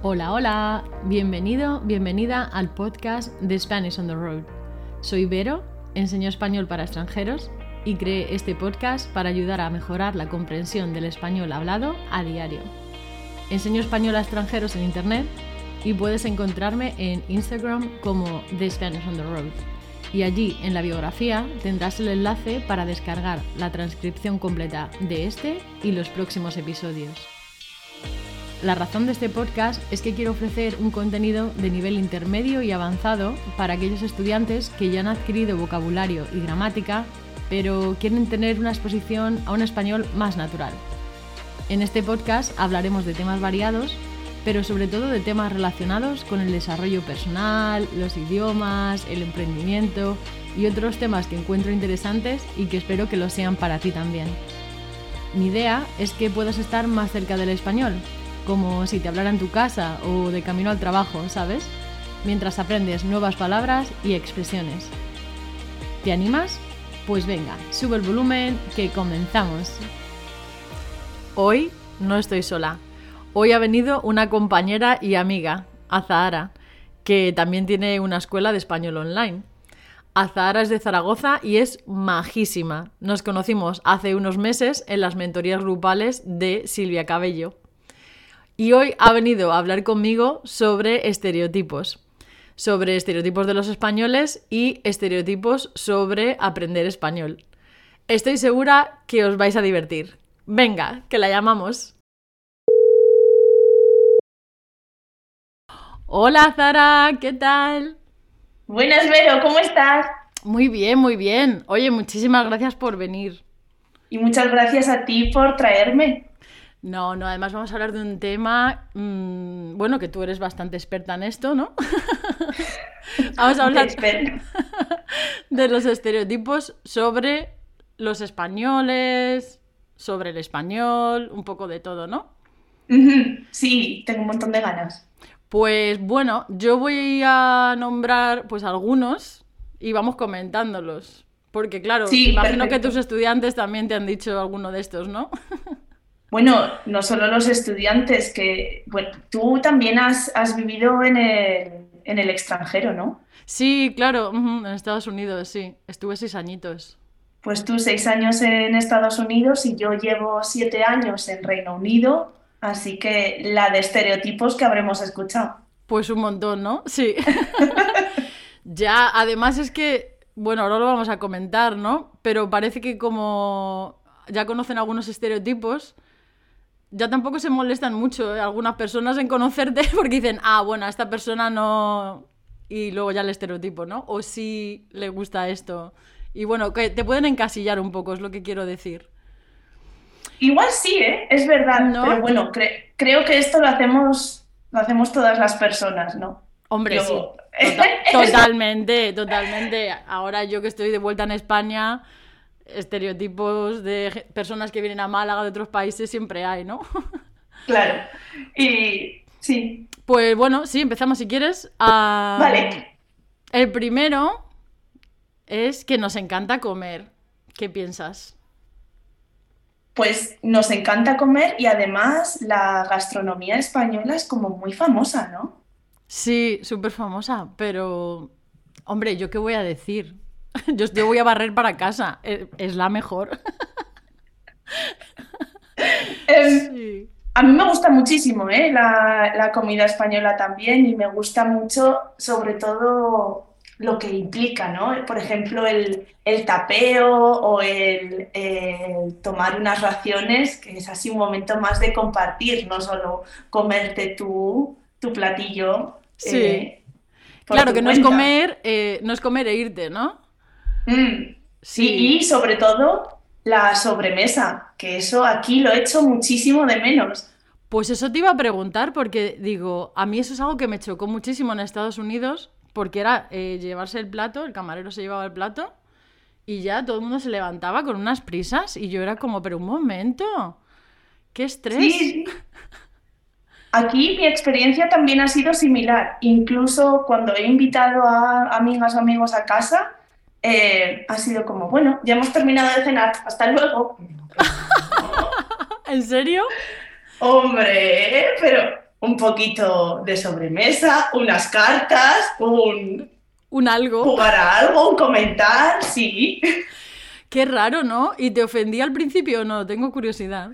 Hola, hola, bienvenido, bienvenida al podcast de Spanish on the Road. Soy Vero, enseño español para extranjeros y creé este podcast para ayudar a mejorar la comprensión del español hablado a diario. Enseño español a extranjeros en internet y puedes encontrarme en Instagram como The Spanish on the Road. Y allí en la biografía tendrás el enlace para descargar la transcripción completa de este y los próximos episodios. La razón de este podcast es que quiero ofrecer un contenido de nivel intermedio y avanzado para aquellos estudiantes que ya han adquirido vocabulario y gramática, pero quieren tener una exposición a un español más natural. En este podcast hablaremos de temas variados, pero sobre todo de temas relacionados con el desarrollo personal, los idiomas, el emprendimiento y otros temas que encuentro interesantes y que espero que lo sean para ti también. Mi idea es que puedas estar más cerca del español, como si te hablara en tu casa o de camino al trabajo, ¿sabes? Mientras aprendes nuevas palabras y expresiones. ¿Te animas? Pues venga, sube el volumen que comenzamos. Hoy no estoy sola. Hoy ha venido una compañera y amiga, Azahara, que también tiene una escuela de español online. Azahara es de Zaragoza y es majísima. Nos conocimos hace unos meses en las mentorías grupales de Silvia Cabello y hoy ha venido a hablar conmigo sobre estereotipos. Sobre estereotipos de los españoles y estereotipos sobre aprender español. Estoy segura que os vais a divertir. Venga, que la llamamos. Hola Zara, ¿qué tal? Buenas, Vero, ¿cómo estás? Muy bien, muy bien. Oye, muchísimas gracias por venir. Y muchas gracias a ti por traerme. No, no, además vamos a hablar de un tema, mmm, bueno, que tú eres bastante experta en esto, ¿no? vamos a hablar de los estereotipos sobre los españoles, sobre el español, un poco de todo, ¿no? Sí, tengo un montón de ganas. Pues bueno, yo voy a nombrar pues algunos y vamos comentándolos. Porque claro, Sí, imagino que tus estudiantes también te han dicho alguno de estos, ¿no? Bueno, no solo los estudiantes, que bueno, tú también has, has vivido en el, en el extranjero, ¿no? Sí, claro, en Estados Unidos, sí. Estuve seis añitos. Pues tú seis años en Estados Unidos y yo llevo siete años en Reino Unido, así que la de estereotipos que habremos escuchado. Pues un montón, ¿no? Sí. Ya, además es que, bueno, ahora lo vamos a comentar, ¿no? Pero parece que como ya conocen algunos estereotipos, ya tampoco se molestan mucho ¿eh? algunas personas en conocerte porque dicen, ah, bueno, a esta persona no... Y luego ya el estereotipo, ¿no? O sí le gusta esto. Y bueno, que te pueden encasillar un poco, es lo que quiero decir. Igual sí, ¿eh? Es verdad, ¿No? pero bueno, cre- creo que esto lo hacemos, lo hacemos todas las personas, ¿no? Hombre, Yo- sí. Tota- totalmente, totalmente. Ahora yo que estoy de vuelta en España, estereotipos de personas que vienen a Málaga de otros países siempre hay, ¿no? Claro. Y sí, Pues bueno, sí, empezamos si quieres. Ah, vale. El primero es que nos encanta comer. ¿Qué piensas? Pues nos encanta comer y además la gastronomía española es como muy famosa, ¿no? Sí, súper famosa, pero... Hombre, ¿yo qué voy a decir? Yo, yo voy a barrer para casa. Es, es la mejor. Em, Sí. a mí me gusta muchísimo, ¿eh? La, la comida española también y me gusta mucho sobre todo lo que implica, ¿no? Por ejemplo, el, el tapeo o el, el tomar unas raciones, que es así un momento más de compartir, no solo comerte tu, tu platillo. Sí. eh, Claro que no es comer, eh, no es comer e irte, ¿no? Mm, Sí. Y, y sobre todo la sobremesa, que eso aquí lo echo muchísimo de menos. Pues eso te iba a preguntar porque digo, a mí eso es algo que me chocó muchísimo en Estados Unidos porque era eh, llevarse el plato, el camarero se llevaba el plato y ya todo el mundo se levantaba con unas prisas y yo era como, pero un momento, qué estrés. Sí. Aquí mi experiencia también ha sido similar. Incluso cuando he invitado a amigas o amigos a casa, eh, ha sido como, bueno, ya hemos terminado de cenar, hasta luego. ¿En serio? Hombre, pero un poquito de sobremesa, unas cartas, un... Un algo. Jugar a algo, un comentar, sí. Qué raro, ¿no? ¿Y te ofendí al principio o no? Tengo curiosidad.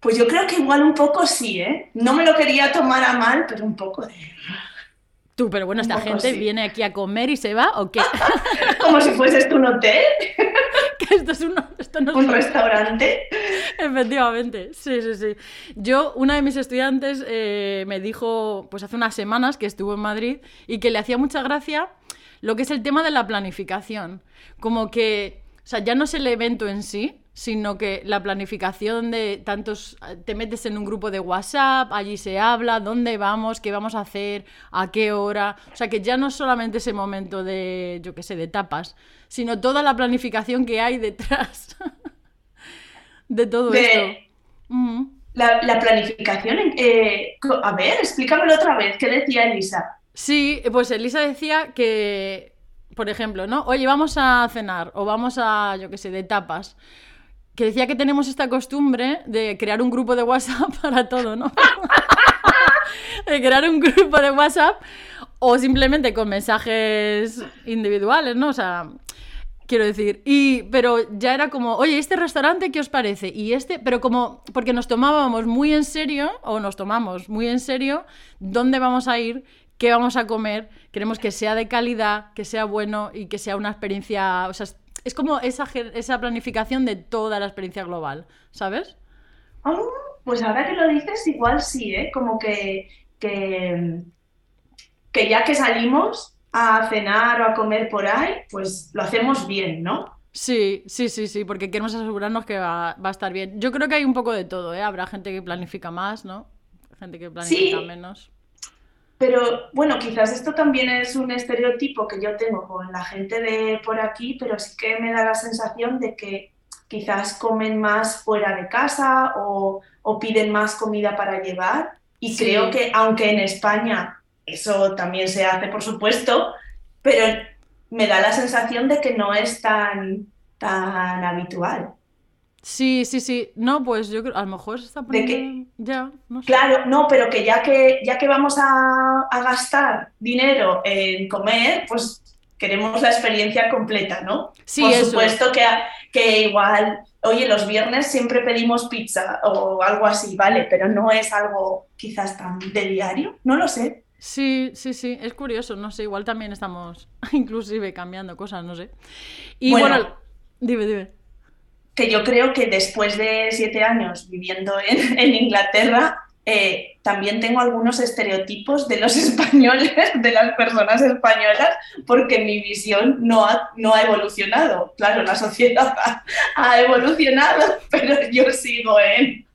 Pues yo creo que igual un poco sí, ¿eh? No me lo quería tomar a mal, pero un poco de... Tú, pero bueno, esta gente viene aquí a comer y se va, ¿o qué? Como si fueses un hotel. que esto es un, esto no un restaurante. Efectivamente, sí, sí, sí. Yo, una de mis estudiantes eh, me dijo, pues hace unas semanas que estuvo en Madrid y que le hacía mucha gracia lo que es el tema de la planificación. Como que, o sea, ya no es el evento en sí, sino que la planificación de tantos, te metes en un grupo de WhatsApp, allí se habla, dónde vamos, qué vamos a hacer, a qué hora, o sea que ya no es solamente ese momento de, yo qué sé, de tapas, sino toda la planificación que hay detrás de todo esto. La, planificación, eh, a ver, explícamelo otra vez, ¿qué decía Elisa? Sí, pues Elisa decía que, por ejemplo, ¿no? Oye, vamos a cenar o vamos a, yo qué sé, de tapas que decía que tenemos esta costumbre de crear un grupo de WhatsApp para todo, ¿no? de crear un grupo de WhatsApp o simplemente con mensajes individuales, ¿no? O sea, quiero decir, y pero ya era como, oye, este restaurante qué os parece? Y este, pero como porque nos tomábamos muy en serio o nos tomamos muy en serio dónde vamos a ir, qué vamos a comer, queremos que sea de calidad, que sea bueno y que sea una experiencia, o sea, es como esa, esa planificación de toda la experiencia global, ¿sabes? Ah, pues ahora que lo dices, igual sí, ¿eh? Como que, que, ya que salimos a cenar o a comer por ahí, pues lo hacemos bien, ¿no? Sí, sí, sí, sí, porque queremos asegurarnos que va, a estar bien. Yo creo que hay un poco de todo, ¿eh? Habrá gente que planifica más, ¿no? Gente que planifica menos. Pero bueno, quizás esto también es un estereotipo que yo tengo con la gente de por aquí, pero sí que me da la sensación de que quizás comen más fuera de casa o, piden más comida para llevar. Y creo que aunque en España eso también se hace, por supuesto, pero me da la sensación de que no es tan, tan habitual. Sí, sí, sí. No, pues yo creo, a lo mejor se está poniendo... ya, no sé. Claro, no, pero que ya que, ya que vamos a, gastar dinero en comer, pues queremos la experiencia completa, ¿no? Sí, Por supuesto que, que igual, oye, los viernes siempre pedimos pizza o algo así, ¿vale? Pero no es algo quizás tan de diario, no lo sé. Sí, sí, sí, es curioso, no sé, igual también estamos inclusive cambiando cosas, no sé. Y bueno dime, dime que yo creo que después de siete años viviendo en, Inglaterra, eh, también tengo algunos estereotipos de los españoles, de las personas españolas, porque mi visión no ha, no ha evolucionado. Claro, la sociedad ha evolucionado, pero yo sigo en,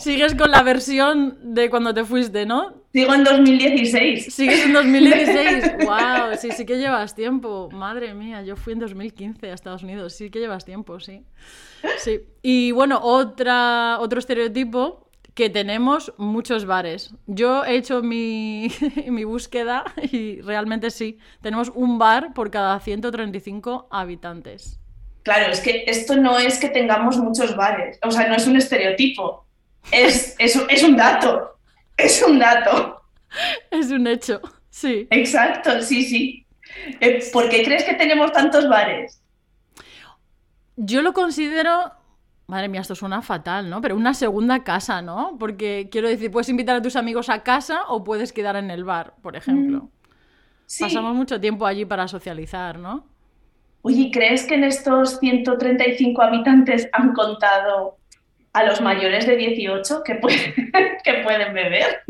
Sigues con la versión de cuando te fuiste, ¿no? Sigo en 2016. Sigues en 2016. ¡Wow! Sí, sí que llevas tiempo. Madre mía, yo fui en 2015 a Estados Unidos. Sí que llevas tiempo, sí. Sí. Y bueno, otra, otro estereotipo que tenemos muchos bares. Yo he hecho mi, mi, búsqueda y realmente sí. Tenemos un bar por cada 135 habitantes. Claro, es que esto no es que tengamos muchos bares, o sea, no es un estereotipo, es, es, un dato, es un dato. Es un hecho, sí. Exacto, sí, sí. Eh, ¿Por qué crees que tenemos tantos bares? Yo lo considero, madre mía, esto suena fatal, ¿no? Pero una segunda casa, ¿no? Porque quiero decir, puedes invitar a tus amigos a casa o puedes quedar en el bar, por ejemplo. Mm, Pasamos mucho tiempo allí para socializar, ¿no? Oye, ¿crees que en estos 135 habitantes han contado a los mayores de 18 que pueden, que pueden beber?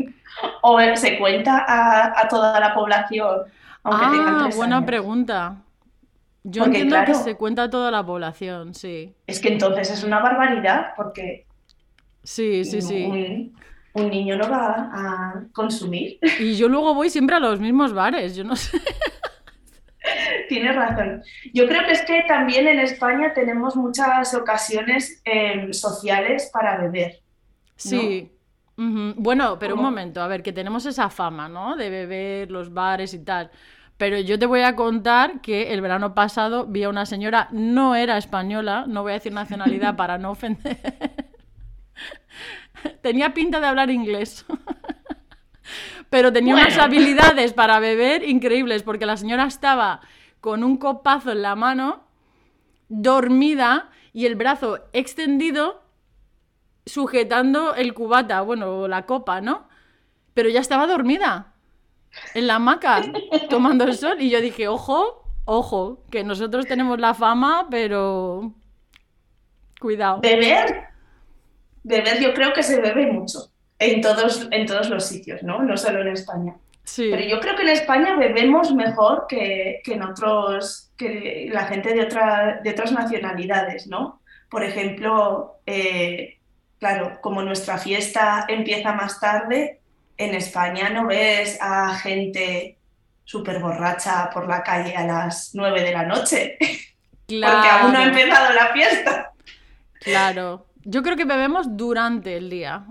¿O se cuenta a, toda la población? Aunque ah, buena pregunta. Yo entiendo que se cuenta a toda la población, sí. Es que entonces es una barbaridad porque... Sí, sí, sí. un niño no va a consumir. Y yo luego voy siempre a los mismos bares, yo no sé. Tienes razón. Yo creo que es que también en España tenemos muchas ocasiones em, sociales para beber. Sí. Bueno, pero un momento, a ver, que tenemos esa fama, ¿no? De beber, los bares y tal. Pero yo te voy a contar que el verano pasado vi a una señora, no era española, no voy a decir nacionalidad para no ofender. tenía pinta de hablar inglés. Pero tenía unas habilidades para beber increíbles, porque la señora estaba con un copazo en la mano, dormida y el brazo extendido, sujetando el cubata, bueno, la copa, ¿no? Pero ya estaba dormida en la hamaca, tomando el sol. Y yo dije, ojo, ojo, que nosotros tenemos la fama, pero cuidado. Beber, beber yo creo que se bebe mucho en todos, en todos los sitios, ¿no? No solo en España. Sí, Pero yo creo que en España bebemos mejor que, que en otros, que la gente de, otra- de otras nacionalidades, ¿no? Por ejemplo, eh, claro, como nuestra fiesta empieza más tarde, en España no ves a gente súper borracha por la calle a las 9 de la noche, porque aún no ha claro, empezado la fiesta. claro. Yo creo que bebemos durante el día.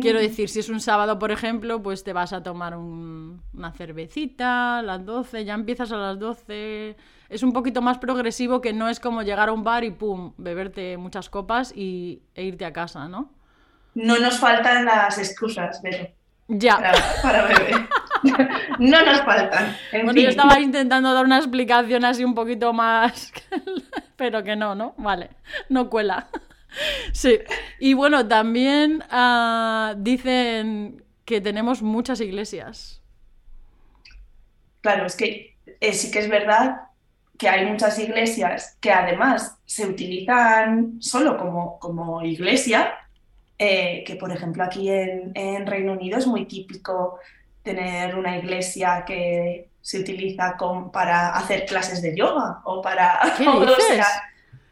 Quiero decir, si es un sábado, por ejemplo, pues te vas a tomar un- una cervecita a las 12, ya empiezas a las 12. Es un poquito más progresivo que no es como llegar a un bar y pum, beberte muchas copas y, e irte a casa, ¿no? No nos faltan las excusas, pero Ya. para, para beber. No nos faltan. En Bueno, yo fin. estaba intentando dar una explicación así un poquito más, pero que no, ¿no? Vale, no cuela. Sí. Y bueno, también ah, dicen que tenemos muchas iglesias. Claro, es que eh, sí que es verdad que hay muchas iglesias que además se utilizan solo como, como iglesia, eh, que por ejemplo aquí en, en Reino Unido es muy típico tener una iglesia que se utiliza con- para hacer clases de yoga o para... ¿Qué o dices? sea,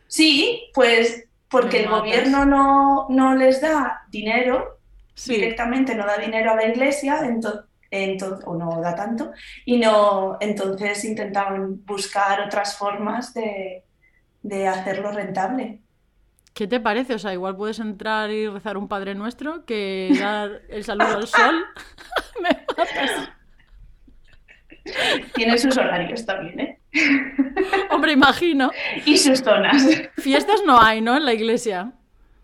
sí, pues porque Me el matas. gobierno no, no les da dinero Sí. directamente no da dinero a la iglesia, ento- ento- o no da tanto, y no, entonces intentaban buscar otras formas de, de hacerlo rentable. ¿Qué te parece? O sea, igual puedes entrar y rezar un Padre Nuestro que dar el saludo al sol. Me matas. Tienen sus horarios también, ¿eh? Hombre, imagino. Y sus zonas. Fiestas no hay, ¿no? En la iglesia.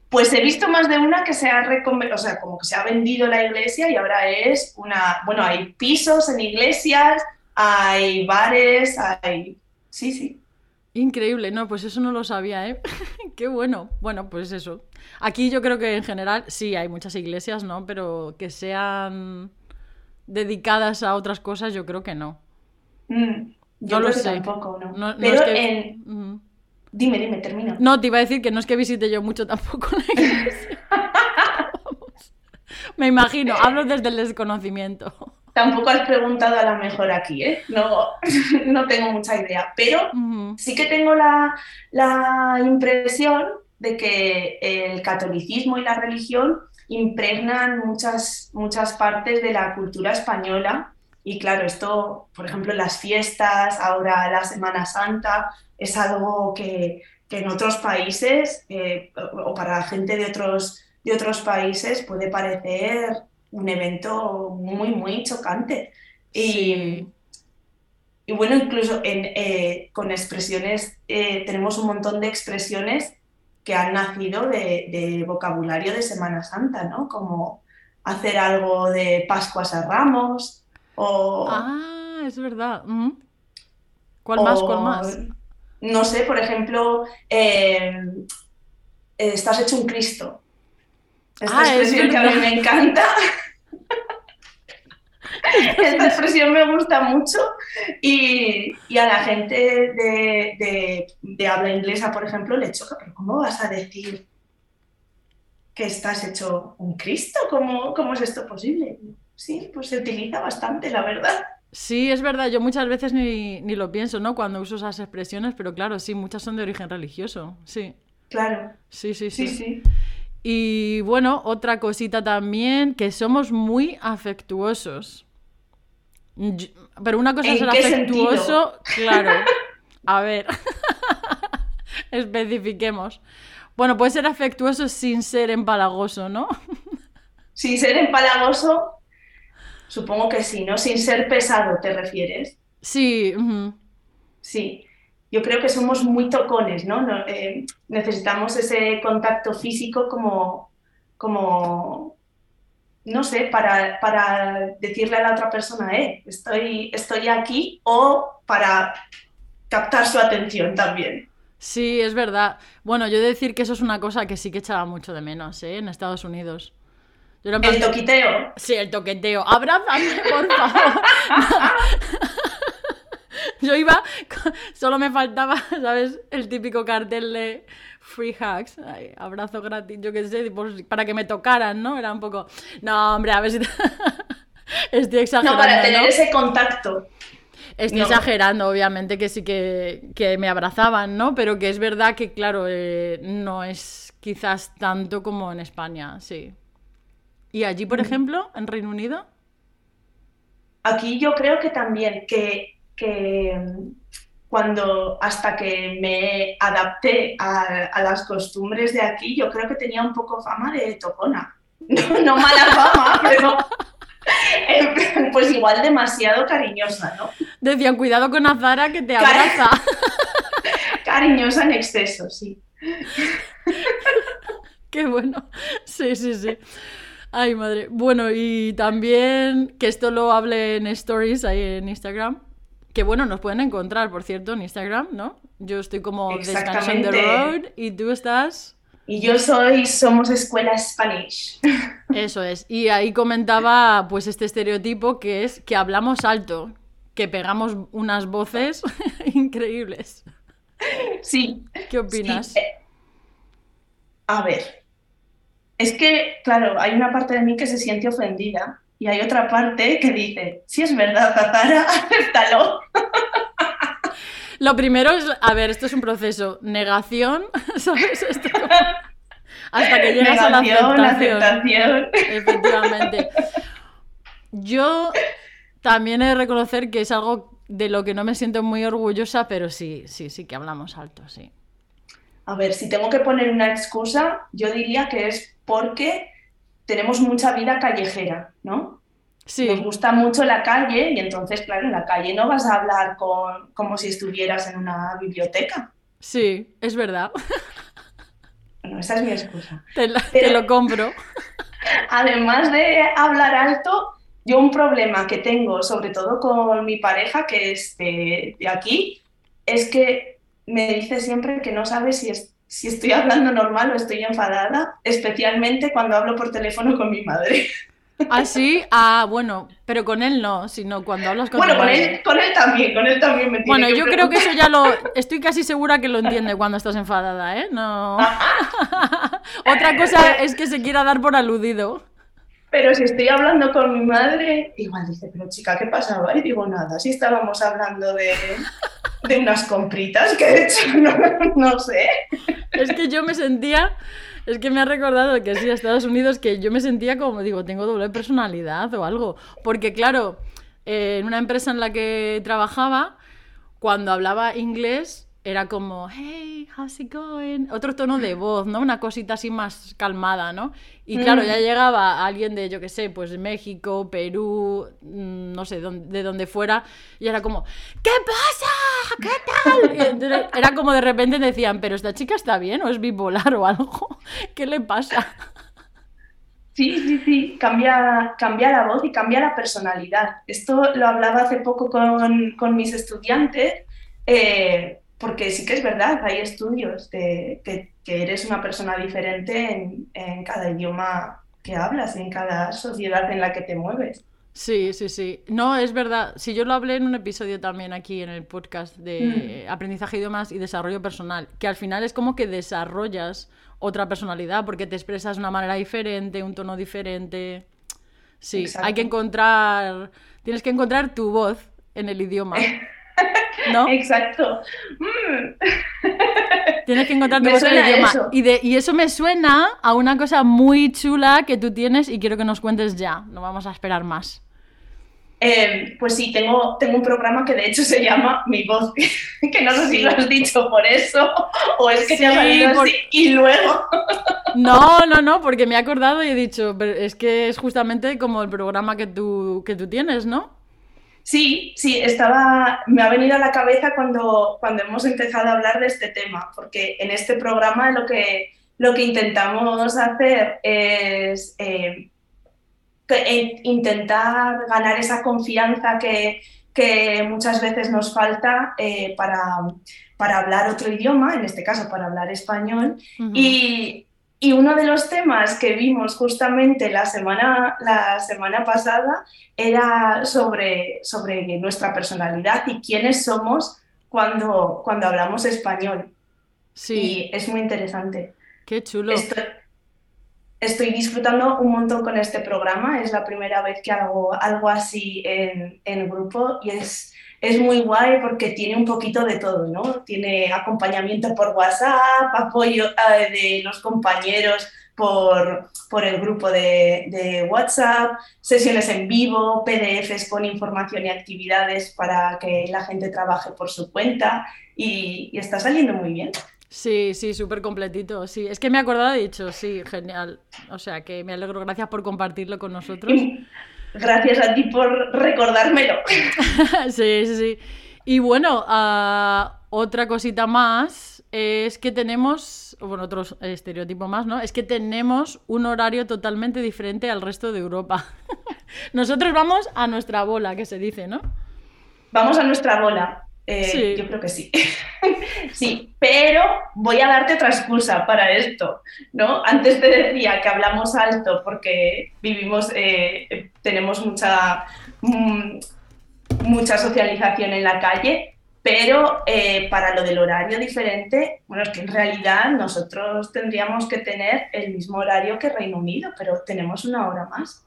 Pues he visto más de una que se ha o sea, como que se ha vendido la iglesia y ahora es una, bueno, hay pisos en iglesias, hay bares, hay... Sí, sí. Increíble, no, pues eso no lo sabía, ¿eh? Qué bueno. Bueno, pues eso. Aquí yo creo que en general sí hay muchas iglesias, ¿no? Pero que sean dedicadas a otras cosas, yo creo que no. Mm, yo No lo sé. tampoco, ¿no? Pero es que- en... Dime, dime, termino. No, te iba a decir que no es que visite yo mucho tampoco la iglesia. Me imagino, hablo desde el desconocimiento. Tampoco has preguntado a la mejor aquí, ¿eh? No, no tengo mucha idea, pero sí que tengo la, la impresión de que el catolicismo y la religión impregnan muchas, muchas partes de la cultura española. Y claro, esto, por ejemplo, las fiestas, ahora la Semana Santa, es algo que, que en otros países eh, o para gente de otros, de otros países puede parecer un evento muy, muy chocante. Y, y bueno, incluso en, eh, con expresiones, eh, tenemos un montón de expresiones que han nacido de, de vocabulario de Semana Santa, ¿no? Como hacer algo de Pascuas a Ramos o, Ah, es verdad. Ujú. ¿Cuál más? ¿Cuál más? no sé, por ejemplo, eh, estás hecho un Cristo. Esta Ah, es expresión que a mí me encanta. Esta expresión me gusta mucho y, y a la gente de, de- de habla inglesa, por ejemplo, le choca, pero ¿cómo vas a decir que estás hecho un Cristo? ¿Cómo, cómo es esto posible? Sí, pues se utiliza bastante, la verdad. Sí, es verdad, yo muchas veces ni, ni lo pienso, ¿no? Cuando uso esas expresiones, pero claro, sí, muchas son de origen religioso. Sí, Claro, sí, sí, sí, sí. sí. Y bueno, otra cosita también, que somos muy afectuosos. Pero una cosa es ¿En ser afectuoso, claro. A ver, especifiquemos. Bueno, puede ser afectuoso sin ser empalagoso, ¿no? Sin ser empalagoso, supongo que sí, ¿no? Sin ser pesado, ¿te refieres? Sí. Sí. Yo creo que somos muy tocones, ¿no? No, eh, necesitamos ese contacto físico como, como, no sé, para, para decirle a la otra persona, eh, estoy, estoy aquí, o para captar su atención también. Sí, es verdad. Bueno, yo he de decir que eso es una cosa que sí que echaba mucho de menos, ¿eh? En Estados Unidos. Yo plan ¿El toquiteo? Sí, el toqueteo. Abrázame, por favor. Yo iba, solo me faltaba, ¿sabes? El típico cartel de free hugs, ay, abrazo gratis, yo qué sé, para que me tocaran, ¿no? Era un poco, no, hombre, a ver si... Estoy exagerando, No, para tener ¿no? ese contacto. Estoy No. exagerando, obviamente, que sí que, que me abrazaban, ¿no? Pero que es verdad que, claro, eh, no es quizás tanto como en España, sí. ¿Y allí, por Mm. ejemplo, en Reino Unido? Aquí yo creo que también, que, que cuando hasta que me adapté a, a las costumbres de aquí, yo creo que tenía un poco fama de tocona. No, no mala fama, pero pues igual demasiado cariñosa, ¿no? Decían, cuidado con Azara que te abraza. Cariñosa en exceso, sí. Qué bueno. Sí, sí, sí. Ay, madre. Bueno, y también que esto lo hable en stories ahí en Instagram. Que bueno, nos pueden encontrar, por cierto, en Instagram, ¿no? Yo estoy como The Spanish on the. Road y tú estás. Y yo soy Somos Escuela Spanish. Eso es. Y ahí comentaba pues este estereotipo que es que hablamos alto, que pegamos unas voces increíbles. Sí, ¿Qué opinas? Sí, eh, a ver, es que, claro, hay una parte de mí que se siente ofendida y hay otra parte que dice, si es verdad, Zazara, acéptalo. Lo primero es, a ver, esto es un proceso. Negación, ¿sabes? Esto como- Hasta que llegas a la aceptación. aceptación. Efectivamente. Yo también he de reconocer que es algo de lo que no me siento muy orgullosa, pero sí, sí, sí que hablamos alto, sí. A ver, si tengo que poner una excusa, yo diría que es porque tenemos mucha vida callejera, ¿no? Nos Sí, gusta mucho la calle y entonces, claro, en la calle no vas a hablar con, como si estuvieras en una biblioteca. sí, es verdad. Bueno, esa es mi excusa. Te, lo- Pero- te lo compro. Además de hablar alto, yo un problema que tengo, sobre todo con mi pareja, que es de, de aquí, es que me dice siempre que no sabe si, es- si estoy hablando normal o estoy enfadada, especialmente cuando hablo por teléfono con mi madre. ¿Ah, sí? Ah, bueno, pero con él no, sino cuando hablas con Bueno, con él, con él también, con él también me tiene Bueno, que yo creo que eso ya lo... Estoy casi segura que lo entiende cuando estás enfadada, ¿eh? No... Otra cosa es que se quiera dar por aludido. Pero si estoy hablando con mi madre, igual dice, pero chica, ¿qué pasaba? Y digo, nada, si estábamos hablando de, de unas compritas que he hecho, no, no sé. Es que yo me sentía... Es que me ha recordado que sí, a Estados Unidos, que yo me sentía como, digo, tengo doble personalidad o algo. Porque claro, eh, en una empresa en la que trabajaba, cuando hablaba inglés, era como, hey, how's it going? Otro tono de voz, ¿no? Una cosita así más calmada, ¿no? Y claro, Mm. ya llegaba alguien de, yo qué sé, pues México, Perú, mm, no sé, de donde fuera, y era como, ¿qué pasa? ¿Qué tal? Y entonces era como de repente decían, pero esta chica está bien o es bipolar o algo, ¿qué le pasa? Sí, sí, sí, cambia, cambia la voz y cambia la personalidad. Esto lo hablaba hace poco con, con mis estudiantes, eh, porque sí que es verdad, hay estudios de que, que eres una persona diferente en, en cada idioma que hablas, en cada sociedad en la que te mueves. Sí, sí, sí. No, es verdad. Si yo lo hablé en un episodio también aquí en el podcast de aprendizaje de idiomas y desarrollo personal, que al final es como que desarrollas otra personalidad porque te expresas de una manera diferente, un tono diferente. Sí, Exacto. hay que encontrar, tienes que encontrar tu voz en el idioma, ¿no? Exacto. Mm, Tienes que encontrar tu idioma. eso. Y, de, y eso me suena a una cosa muy chula que tú tienes y quiero que nos cuentes ya. No vamos a esperar más. Eh, pues sí, tengo, tengo un programa que de hecho se llama Mi Voz, que no sé si lo has dicho por eso o es que te ha Sí, salido por- así y luego... No, no, no, porque me he acordado y he dicho, pero es que es justamente como el programa que tú, que tú tienes, ¿no? Sí, sí, estaba, me ha venido a la cabeza cuando, cuando hemos empezado a hablar de este tema, porque en este programa lo que, lo que intentamos hacer es eh, intentar ganar esa confianza que, muchas veces nos falta eh, para, para, hablar otro idioma, en este caso para hablar español. y, uno de los temas que vimos justamente la semana, la semana pasada era sobre, sobre nuestra personalidad y quiénes somos cuando, cuando hablamos español. Sí. Y es muy interesante. Qué chulo. Estoy, disfrutando un montón con este programa. Es la primera vez que hago algo así en, en grupo y es, es muy guay porque tiene un poquito de todo, ¿no? Tiene acompañamiento por WhatsApp, apoyo eh, de los compañeros por, por el grupo de, de, WhatsApp, sesiones en vivo, PDFs con información y actividades para que la gente trabaje por su cuenta y, y está saliendo muy bien. Sí, sí, súper completito. Sí, es que me he acordado de dicho, sí, genial. O sea que me alegro, gracias por compartirlo con nosotros. gracias a ti por recordármelo. sí, sí, sí. Y bueno, ah, otra cosita más es que tenemos, bueno, otro estereotipo más, ¿no? Es que tenemos un horario totalmente diferente al resto de Europa. Nosotros vamos a nuestra bola, que se dice, ¿no? Vamos a nuestra bola. Eh, yo creo que sí. sí, pero voy a darte otra excusa para esto, ¿no? Antes te decía que hablamos alto porque vivimos, eh, tenemos mucha, mm, mucha socialización en la calle, pero eh, para lo del horario diferente, bueno, es que en realidad nosotros tendríamos que tener el mismo horario que Reino Unido, pero tenemos una hora más.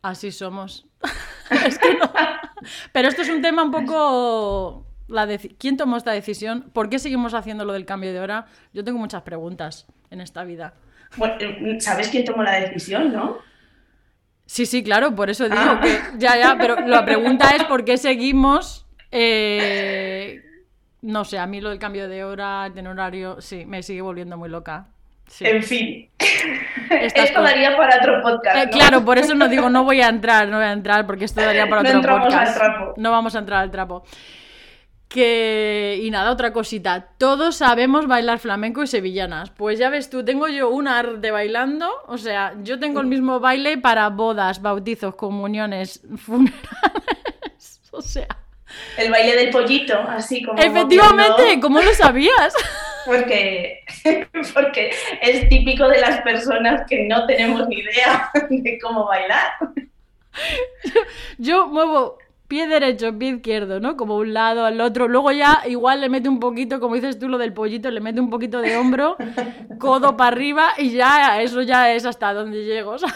Así somos. Pero esto es un tema un poco ¿quién tomó esta decisión? ¿Por qué seguimos haciendo lo del cambio de hora? Yo tengo muchas preguntas en esta vida. Eh, ¿Sabes quién tomó la decisión, no? Sí, sí, claro, por eso digo ah. que ya, ya, pero la pregunta es por qué seguimos... Eh, no sé, a mí lo del cambio de hora, de horario, sí, me sigue volviendo muy loca. En fin, esto daría para otro podcast. Eh, claro, por eso no digo, no voy a entrar, no voy a entrar, porque esto daría para otro podcast. No vamos a entrar al trapo. Que. Y nada, otra cosita. Todos sabemos bailar flamenco y sevillanas. Pues ya ves tú, tengo yo un arte bailando. O sea, yo tengo el mismo baile para bodas, bautizos, comuniones, funerales. O sea. El baile del pollito, así como. Efectivamente, ¿cómo lo sabías? Porque, porque es típico de las personas que no tenemos ni idea de cómo bailar. yo muevo pie derecho, pie izquierdo, ¿no? Como un lado al otro. Luego ya igual le mete un poquito, como dices tú, lo del pollito, le mete un poquito de hombro, codo para arriba y ya eso ya es hasta donde llego, ¿sabes?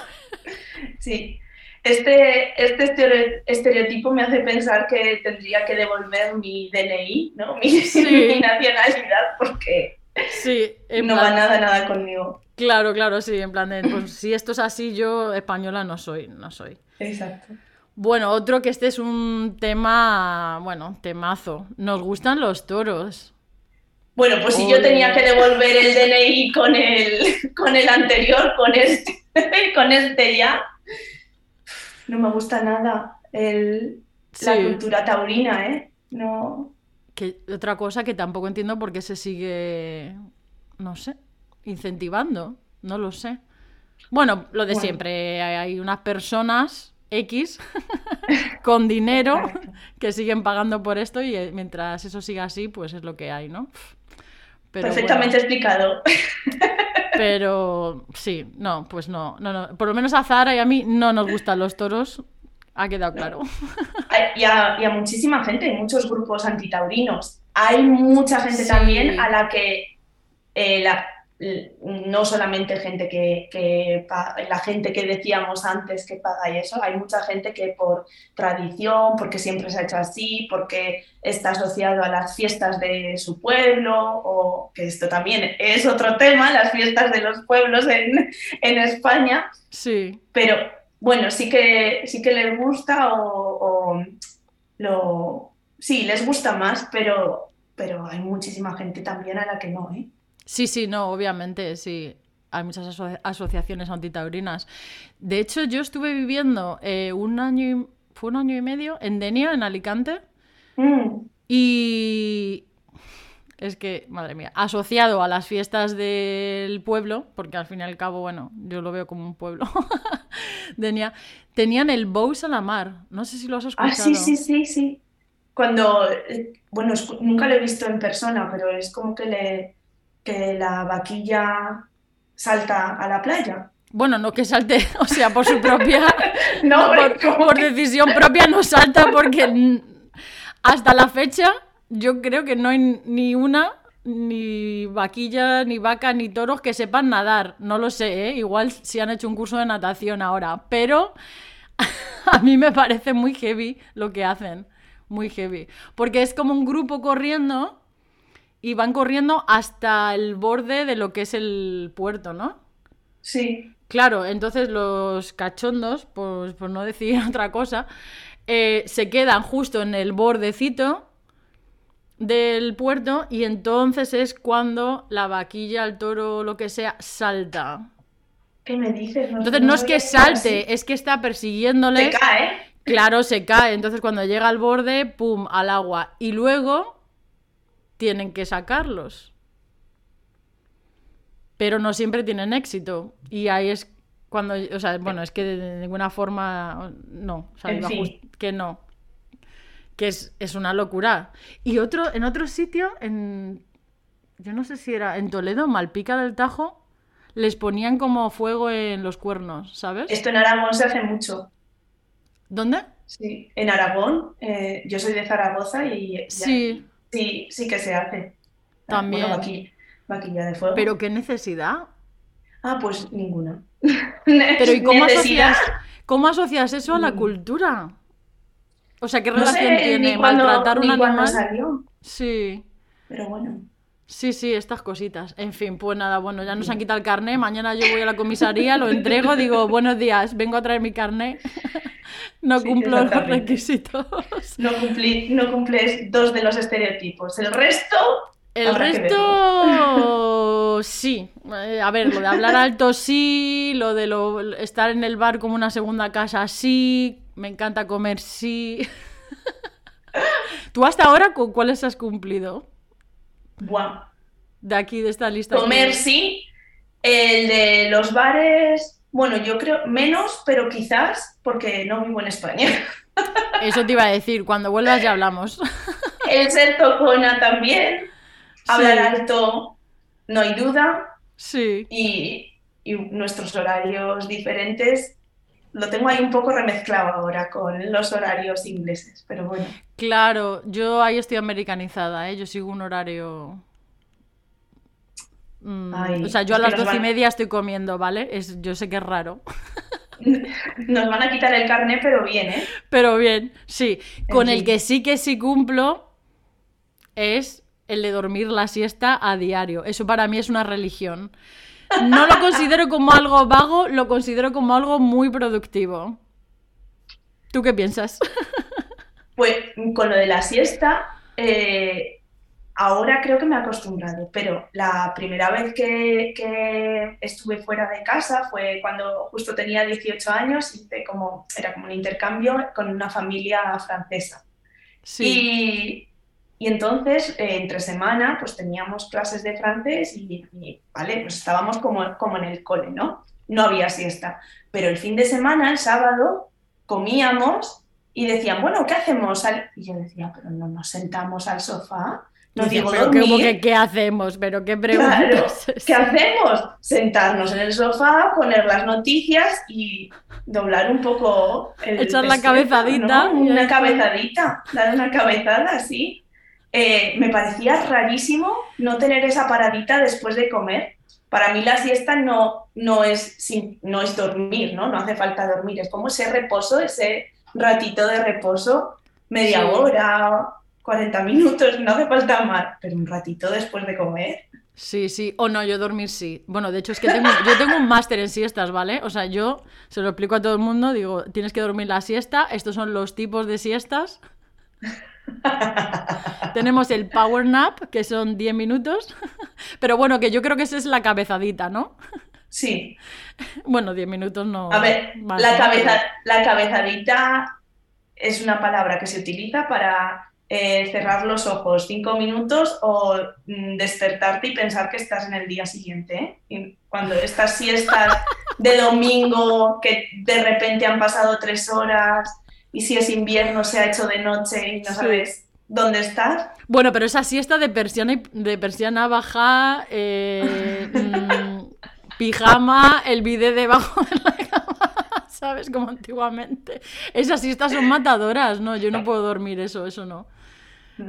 Sí. Este, este estereotipo me hace pensar que tendría que devolver mi DNI, ¿no? Mi, nacionalidad, porque sí, no va nada, nada conmigo. Claro, claro, sí, en plan de, pues si esto es así, yo española no soy, no soy. Exacto. Bueno, otro que este es un tema, bueno, temazo. Nos gustan los toros. Bueno, pues si yo tenía que devolver el DNI con el, con el anterior, con este, con este ya, no me gusta nada el, la cultura taurina, ¿eh? No. Que, otra cosa que tampoco entiendo por qué se sigue, no sé, incentivando, no lo sé. Bueno, lo de siempre, hay unas personas X con dinero que siguen pagando por esto y eh, mientras eso siga así, pues es lo que hay, ¿no? Perfectamente explicado. Pero sí, no, pues no, no, no. Por lo menos a Zara y a mí no nos gustan los toros, ha quedado claro. Y a, y a muchísima gente, muchos grupos antitaurinos. Hay mucha gente también a la que eh, la, no solamente gente que, la gente que decíamos antes que paga y eso, hay mucha gente que por tradición, porque siempre se ha hecho así, porque está asociado a las fiestas de su pueblo, o que esto también es otro tema, las fiestas de los pueblos en, España. Sí. Pero bueno, sí que, sí que les gusta o, lo... Sí, les gusta más, pero, pero hay muchísima gente también a la que no, ¿eh? Sí, sí, no, obviamente, sí. Hay muchas asociaciones antitaurinas. De hecho, yo estuve viviendo eh, un año y, fue un año y medio en Denia, en Alicante. Mm. Y Es que, madre mía, asociado a las fiestas del pueblo, porque al fin y al cabo, bueno, yo lo veo como un pueblo, tenía, tenían el Bous a la mar. No sé si lo has escuchado. Ah, sí, sí, sí, sí. Cuando, eh, bueno, nunca lo he visto en persona, pero es como que, le, que la vaquilla salta a la playa. Bueno, no que salte, o sea, por su propia, No, por, ¿cómo por que? decisión propia no salta porque hasta la fecha yo creo que no hay ni una, ni vaquilla, ni vaca, ni toros que sepan nadar. No lo sé, ¿eh? Igual si han hecho un curso de natación ahora, pero a mí me parece muy heavy lo que hacen, muy heavy. Porque es como un grupo corriendo y van corriendo hasta el borde de lo que es el puerto, ¿no? Sí, Claro, entonces los cachondos, pues por no decir otra cosa, eh, se quedan justo en el bordecito del puerto y entonces es cuando la vaquilla, el toro, lo que sea, salta. ¿qué me dices? Entonces no es que así. salte, es que está persiguiéndoles. Se cae. Claro, se cae. Entonces cuando llega al borde, ¡pum! al agua. Y luego tienen que sacarlos. Pero no siempre tienen éxito. Y ahí es cuando, o sea, bueno, es que de ninguna forma, no, o sea, que no. Que es, es una locura. Y otro, en otro sitio, en, yo no sé si era en Toledo, Malpica del Tajo, les ponían como fuego en los cuernos, ¿sabes? Esto en Aragón se hace mucho. ¿Dónde? Sí, en Aragón, eh, yo soy de Zaragoza y Sí. Sí, sí que se hace. Ah, También. Bueno, vaqui- vaquilla de fuego. Pero qué necesidad. Ah, pues ninguna. Pero ¿y cómo asocias, cómo asocias eso a la Mm. cultura? O sea, ¿qué No relación sé tiene maltratar un animal? salió, Sí, pero bueno. Sí, sí, estas cositas. En fin, pues nada, bueno, ya nos han quitado el carné. Mañana yo voy a la comisaría, lo entrego, digo, buenos días, vengo a traer mi carné. No Sí, cumplo los requisitos. No, cumplí- no cumples dos de los estereotipos. El resto, El resto, sí. Eh, a ver, lo de hablar alto sí, lo de lo- estar en el bar como una segunda casa sí, me encanta comer sí. ¿Tú hasta ahora con cuáles has cumplido? De aquí, de esta lista. que- Comer sí. El de los bares, bueno, yo creo menos, pero quizás porque no vivo en España. Eso te iba a decir, cuando vuelvas ya hablamos. El ser tocona también. Hablar Sí. alto, no hay duda. Sí. Y, y nuestros horarios diferentes, lo tengo ahí un poco remezclado ahora con los horarios ingleses, pero bueno. Claro, yo ahí estoy americanizada, ¿eh? Yo sigo un horario... Mm, Ay, o sea, yo a las doce y media estoy comiendo, ¿vale? Es, yo sé que es raro. Nos van a quitar el carnet, pero bien, ¿eh? Pero bien, sí. Con el que sí que sí cumplo es el de dormir la siesta a diario. Eso para mí es una religión. No lo considero como algo vago, lo considero como algo muy productivo. ¿Tú qué piensas? Pues con lo de la siesta, eh, ahora creo que me he acostumbrado, pero la primera vez que, que estuve fuera de casa fue cuando justo tenía 18 años, hice como, era como un intercambio con una familia francesa. Sí. Y, y entonces, eh, entre semana, pues teníamos clases de francés y, y, vale, pues estábamos como, como en el cole, ¿no? No había siesta. Pero el fin de semana, el sábado, comíamos y decían, bueno, ¿qué hacemos? Al-?" Y yo decía, pero no nos sentamos al sofá, no digo pero ¿qué, qué hacemos? ¿Pero qué preguntas? Claro, ¿qué hacemos? Sentarnos en el sofá, poner las noticias y doblar un poco el Echar la cabezadita ¿no? Una cabezadita, dar una cabezada así. Eh, me parecía rarísimo no tener esa paradita después de comer. Para mí la siesta no, no, es, sin- no es dormir, ¿no? No hace falta dormir, es como ese reposo, ese ratito de reposo, media Sí. hora, 40 minutos, no hace falta más, pero un ratito después de comer. Sí, sí. O no, yo dormir sí. Bueno, de hecho es que tengo, yo tengo un máster en siestas, ¿vale? O sea, yo se lo explico a todo el mundo, digo, tienes que dormir la siesta, estos son los tipos de siestas. Tenemos el power nap, que son 10 minutos. Pero bueno, que yo creo que esa es la cabezadita, ¿no? Sí, Bueno, 10 minutos no. A ver, la, cabeza, la cabezadita es una palabra que se utiliza para eh, cerrar los ojos cinco minutos o mm, despertarte y pensar que estás en el día siguiente. ¿eh? Cuando estas siestas de domingo, que de repente han pasado tres horas y si es invierno se ha hecho de noche y no sabes dónde estás. Bueno, pero esa siesta de persiana, de persiana baja, eh, mm, pijama, el bidé debajo de la cama, ¿sabes? Como antiguamente. Esas siestas son matadoras, ¿no? Yo no puedo dormir eso, eso no.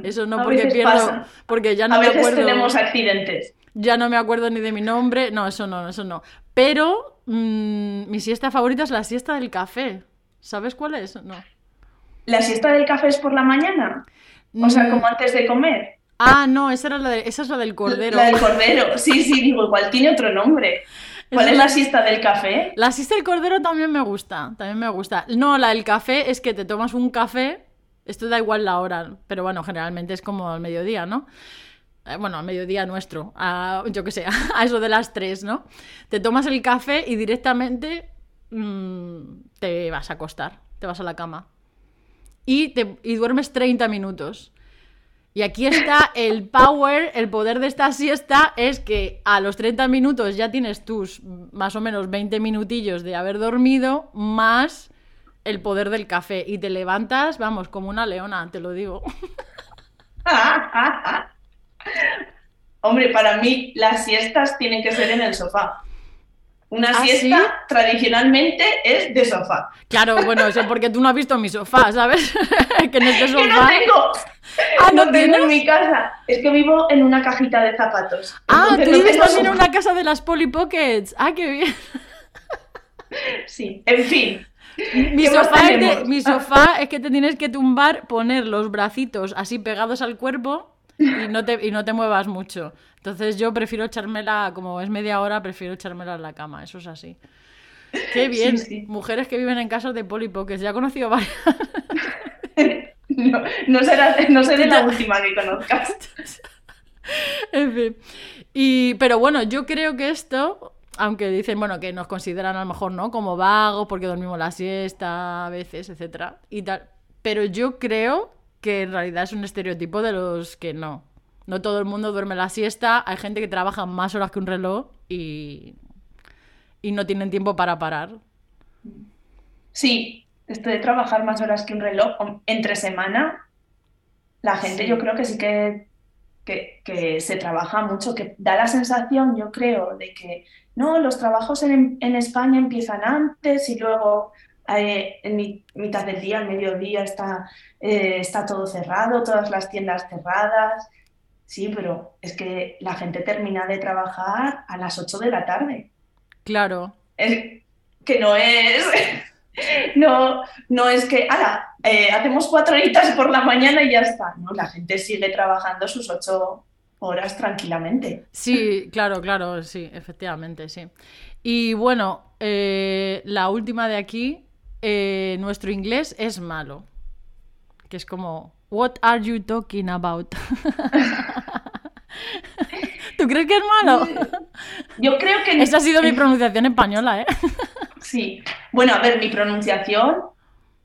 Eso no, porque pierdo. Porque ya no a me veces acuerdo. tenemos accidentes. Ya no me acuerdo ni de mi nombre. No, eso no, eso no. Pero mm, mi siesta favorita es la siesta del café. ¿Sabes cuál es? No. ¿La siesta del café es por la mañana? O sea, Mm, como antes de comer. Ah, no, esa, era la de- esa es la del cordero. La del cordero. Sí, sí, digo, igual tiene otro nombre. ¿Cuál es la siesta del café? La siesta del cordero también me gusta, también me gusta. No, la del café es que te tomas un café, esto da igual la hora, pero bueno, generalmente es como al mediodía, ¿no? Eh, Bueno, al mediodía nuestro, a, yo qué sé, a eso de las 3, ¿no? Te tomas el café y directamente mm, te vas a acostar, te vas a la cama. Y, te, y duermes 30 minutos. Y aquí está el power, el poder de esta siesta es que a los 30 minutos ya tienes tus más o menos 20 minutillos de haber dormido más el poder del café y te levantas, vamos, como una leona, te lo digo. Hombre, para mí las siestas tienen que ser en el sofá. Una ¿Ah, siesta sí? tradicionalmente es de sofá. Claro, bueno, eso porque tú no has visto mi sofá, ¿sabes? que en este Yo no sofá... tengo, Ah, ¿no no tengo en mi casa. Es que vivo en una cajita de zapatos. Ah, tú no vives también en sofá. una casa de las Polly Pockets. Ah, qué bien. Sí, en fin. Mi ¿Qué más sofá, es mi sofá es que te tienes que tumbar, poner los bracitos así pegados al cuerpo y no te, y no te muevas mucho. Entonces yo prefiero echármela, como es media hora, prefiero echármela en la cama, eso es así. Qué bien, Sí, sí. mujeres que viven en casas de polipoques, ya he conocido varias. No, no, será, no seré la última que conozcas. En fin. Y, pero bueno, yo creo que esto, aunque dicen, bueno, que nos consideran a lo mejor, ¿no? Como vagos porque dormimos la siesta a veces, etcétera, y tal. Pero yo creo que en realidad es un estereotipo de los que no. No todo el mundo duerme la siesta, hay gente que trabaja más horas que un reloj y, y no tienen tiempo para parar. Sí, esto de trabajar más horas que un reloj entre semana, la gente Sí. yo creo que sí que, que, que se trabaja mucho, que da la sensación, yo creo, de que no, los trabajos en, en España empiezan antes y luego eh, en mi- mitad del día, al mediodía, está, eh, está todo cerrado, todas las tiendas cerradas. Sí, pero es que la gente termina de trabajar a las 8 de la tarde. Claro. Es que no es, no, no es que, ala, eh, hacemos cuatro horitas por la mañana y ya está. No, la gente sigue trabajando sus ocho horas tranquilamente. Sí, claro, claro, sí, efectivamente, sí. Y bueno, eh, la última de aquí, eh, nuestro inglés es malo. Que es como, What are you talking about? ¿Tú crees que es malo? Yo creo que Esa ha sido mi pronunciación española, ¿eh? sí. Bueno, a ver, mi pronunciación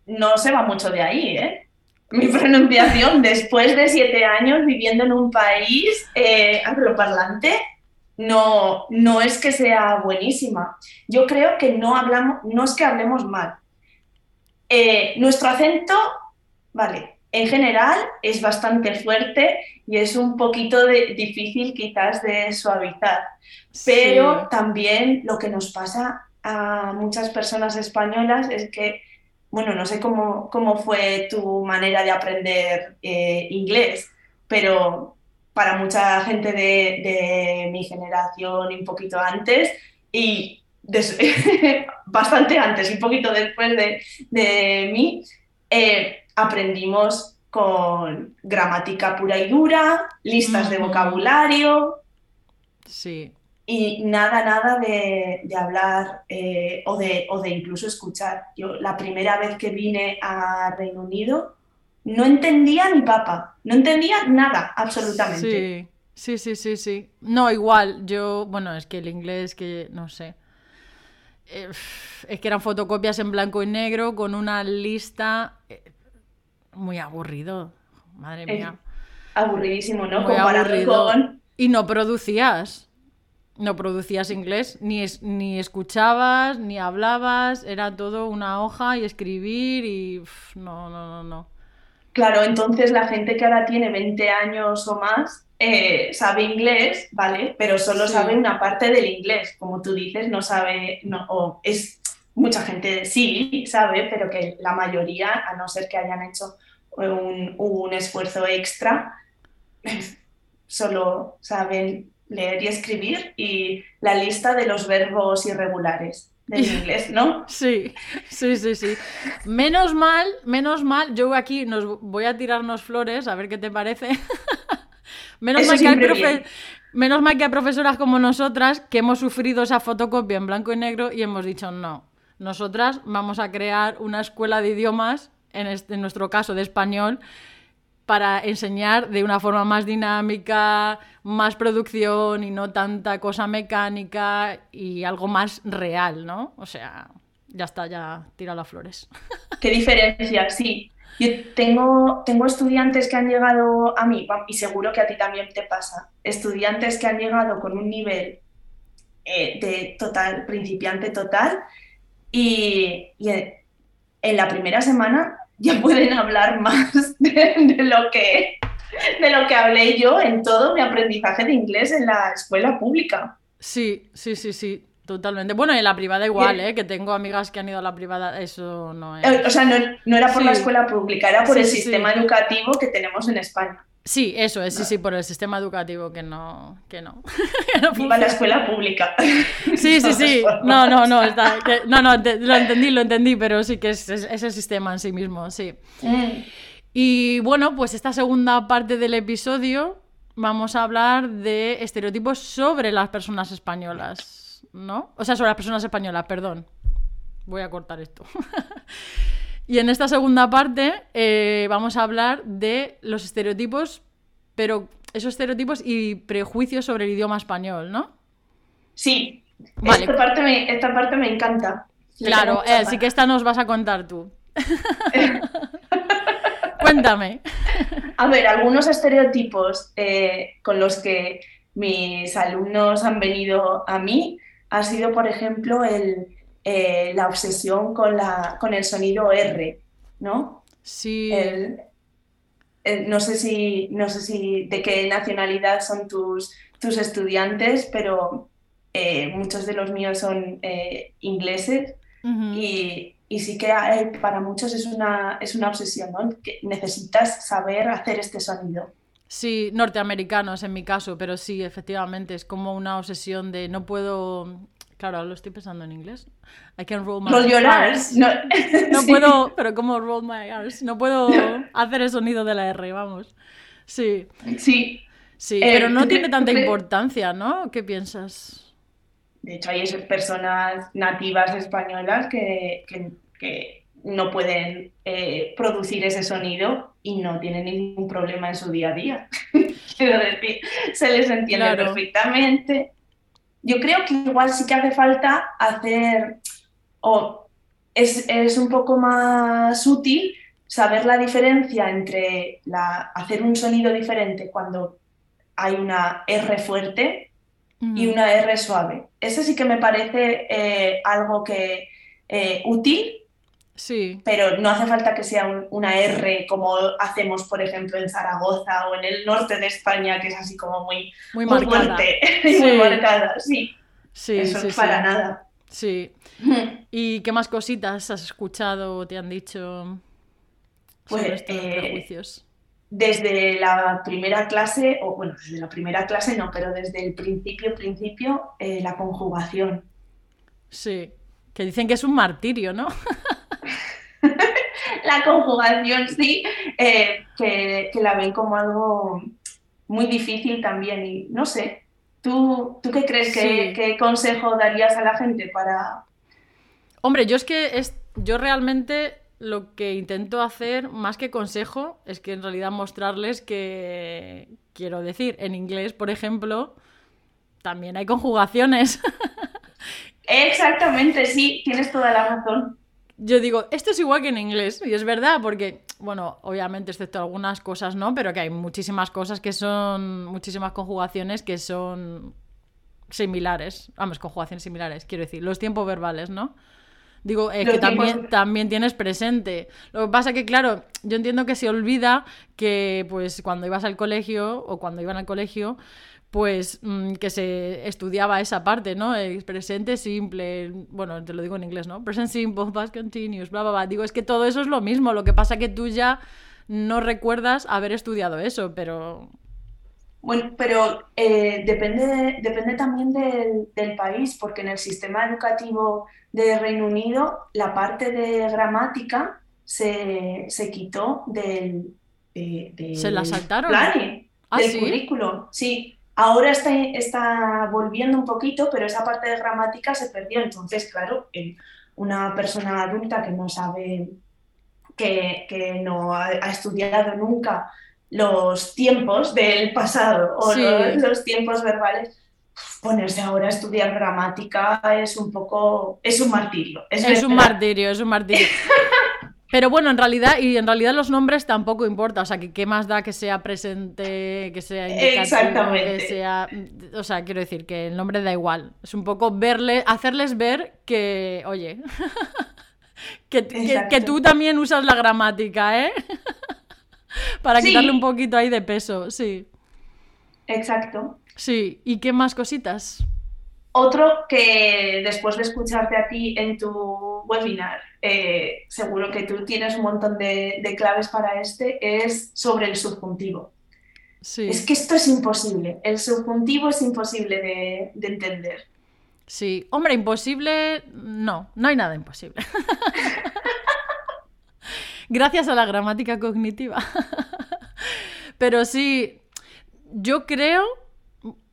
no se va mucho de ahí, ¿eh? Mi pronunciación, después de siete años viviendo en un país eh, angloparlante, no, no es que sea buenísima. Yo creo que no hablamos, no es que hablemos mal. Eh, nuestro acento, vale, en general es bastante fuerte y es un poquito de- difícil quizás de suavizar, pero Sí. también lo que nos pasa a muchas personas españolas es que, bueno, no sé cómo, cómo fue tu manera de aprender eh, inglés, pero para mucha gente de, de mi generación y un poquito antes, y des- bastante antes y un poquito después de, de mí, eh, aprendimos con gramática pura y dura, listas de vocabulario Sí. y nada, nada de, de hablar eh, o, de, o de incluso escuchar. Yo la primera vez que vine a Reino Unido no entendía ni papa, no entendía nada, absolutamente. Sí, sí, sí, sí, sí. No, igual, yo, bueno, es que el inglés que, no sé. Eh, es que eran fotocopias en blanco y negro con una lista eh, muy aburrido. madre mía. aburridísimo, ¿no? Comparado con... Y no producías. No producías inglés, ni, ni escuchabas, ni hablabas, era todo una hoja y escribir y... no, no, no, no. Claro, entonces la gente que ahora tiene 20 años o más eh, sabe inglés, ¿vale? Pero solo sabe una parte del inglés, como tú dices, no sabe, no, o es mucha gente sí sabe, pero que la mayoría, a no ser que hayan hecho un, un esfuerzo extra, solo saben leer y escribir y la lista de los verbos irregulares del inglés, ¿no? Sí, sí, sí, sí. Menos mal, menos mal, yo aquí nos voy a tirarnos flores, a ver qué te parece. menos, mal que hay menos mal que hay profesoras como nosotras que hemos sufrido esa fotocopia en blanco y negro y hemos dicho no. Nosotras vamos a crear una escuela de idiomas, en, este, en nuestro caso de español, para enseñar de una forma más dinámica, más producción y no tanta cosa mecánica y algo más real, ¿no? O sea, ya está, ya tira las flores. Qué diferencia, sí. Yo tengo, tengo estudiantes que han llegado a mí, y seguro que a ti también te pasa, estudiantes que han llegado con un nivel eh, de total, principiante total, y, en la primera semana ya pueden hablar más de, lo que, de lo que hablé yo en todo mi aprendizaje de inglés en la escuela pública. Sí, sí, sí, sí. Totalmente. Bueno, en la privada igual, ¿eh? Que tengo amigas que han ido a la privada, eso no es. O sea, no, era por la escuela pública, era por el sistema educativo que tenemos en España. Sí, eso es, sí, sí, por el sistema educativo que no. Que no. Viva la escuela pública. Sí, sí, sí. No, no, no. no, no, lo entendí, lo entendí, pero sí que es, ese sistema en sí mismo, sí. Mm. Y bueno, pues esta segunda parte del episodio vamos a hablar de estereotipos sobre las personas españolas, ¿no? O sea, sobre las personas españolas, perdón. Voy a cortar esto. Y en esta segunda parte eh, vamos a hablar de los estereotipos, pero esos estereotipos y prejuicios sobre el idioma español, ¿no? Sí, esta, parte me, esta parte me encanta. Claro, así que esta nos vas a contar tú. Cuéntame. A ver, algunos estereotipos eh, con los que mis alumnos han venido a mí ha sido, por ejemplo, el, eh, la obsesión con, la, con el sonido R, ¿no? Sí. no, sé si, no sé si de qué nacionalidad son tus, tus estudiantes, pero eh, muchos de los míos son eh, ingleses y, sí que para muchos es una, es una obsesión, ¿no? Que necesitas saber hacer este sonido. Sí, norteamericanos en mi caso, pero sí, efectivamente, es como una obsesión de no puedo Claro, lo estoy pensando en inglés. I can roll my eyes. No, no puedo, pero como roll my eyes. No puedo hacer el sonido de la R, vamos. Sí. Sí. Sí, pero no tiene tanta importancia, ¿no? ¿Qué piensas? De hecho, hay personas nativas españolas que, que, no pueden eh, producir ese sonido y no tienen ningún problema en su día a día. Quiero decir, se les entiende perfectamente yo creo que igual sí que hace falta hacer, o es, un poco más útil saber la diferencia entre la, hacer un sonido diferente cuando hay una R fuerte y una R suave. Eso sí que me parece eh, algo que eh, útil Sí. Pero no hace falta que sea una R como hacemos, por ejemplo, en Zaragoza o en el norte de España, que es así como muy, muy, marcada. sí. muy marcada. Sí. Sí, Eso para nada. Sí. ¿Y qué más cositas has escuchado o te han dicho sobre pues, estos eh, prejuicios? Desde la primera clase, o bueno, desde la primera clase no, pero desde el principio, principio, eh, la conjugación. Sí, que dicen que es un martirio, ¿no? la conjugación sí, eh, que, la ven como algo muy difícil también y no sé, ¿tú, ¿tú qué crees? ¿Qué, consejo darías a la gente para...? Hombre, yo es que es, yo realmente lo que intento hacer, más que consejo, es que en realidad mostrarles que, quiero decir, en inglés, por ejemplo, también hay conjugaciones. Exactamente, sí, tienes toda la razón yo digo, esto es igual que en inglés, y es verdad, porque, bueno, obviamente, excepto algunas cosas, ¿no? Pero que hay muchísimas cosas que son, muchísimas conjugaciones que son similares, vamos, conjugaciones similares, quiero decir, los tiempos verbales, ¿no? Digo, que también, también tienes presente. Lo que pasa que, claro, yo entiendo que se olvida que, pues, cuando ibas al colegio o cuando iban al colegio, pues mm, que se estudiaba esa parte, ¿no? El presente simple, bueno, te lo digo en inglés, ¿no? Present simple, past continuous, bla, bla, bla. Digo, es que todo eso es lo mismo, lo que pasa que tú ya no recuerdas haber estudiado eso, pero... Bueno, pero eh, depende, depende también del, país, porque en el sistema educativo de Reino Unido la parte de gramática se, quitó del... ¿Se la saltaron? ¿Ah, del currículo, sí. Ahora está, está volviendo un poquito, pero esa parte de gramática se perdió. Entonces, claro, una persona adulta que no sabe, que, no ha, estudiado nunca los tiempos del pasado o los, tiempos verbales, ponerse ahora a estudiar gramática es un poco, es un martirio. es un martirio, es un martirio. Pero bueno, en realidad, y en realidad los nombres tampoco importa, o sea, que qué más da que sea presente, que sea Exactamente. que sea, o sea, quiero decir que el nombre da igual, es un poco verle, hacerles ver que, oye, que, que, tú también usas la gramática, ¿eh? Para quitarle un poquito ahí de peso, sí. Exacto. Sí, ¿y qué más cositas? Otro que después de escucharte a ti en tu webinar, eh, seguro que tú tienes un montón de, claves para este, es sobre el subjuntivo. Sí. Es que esto es imposible, el subjuntivo es imposible de, de entender. Sí, hombre, imposible, no, no hay nada imposible. Gracias a la gramática cognitiva. Pero sí, yo creo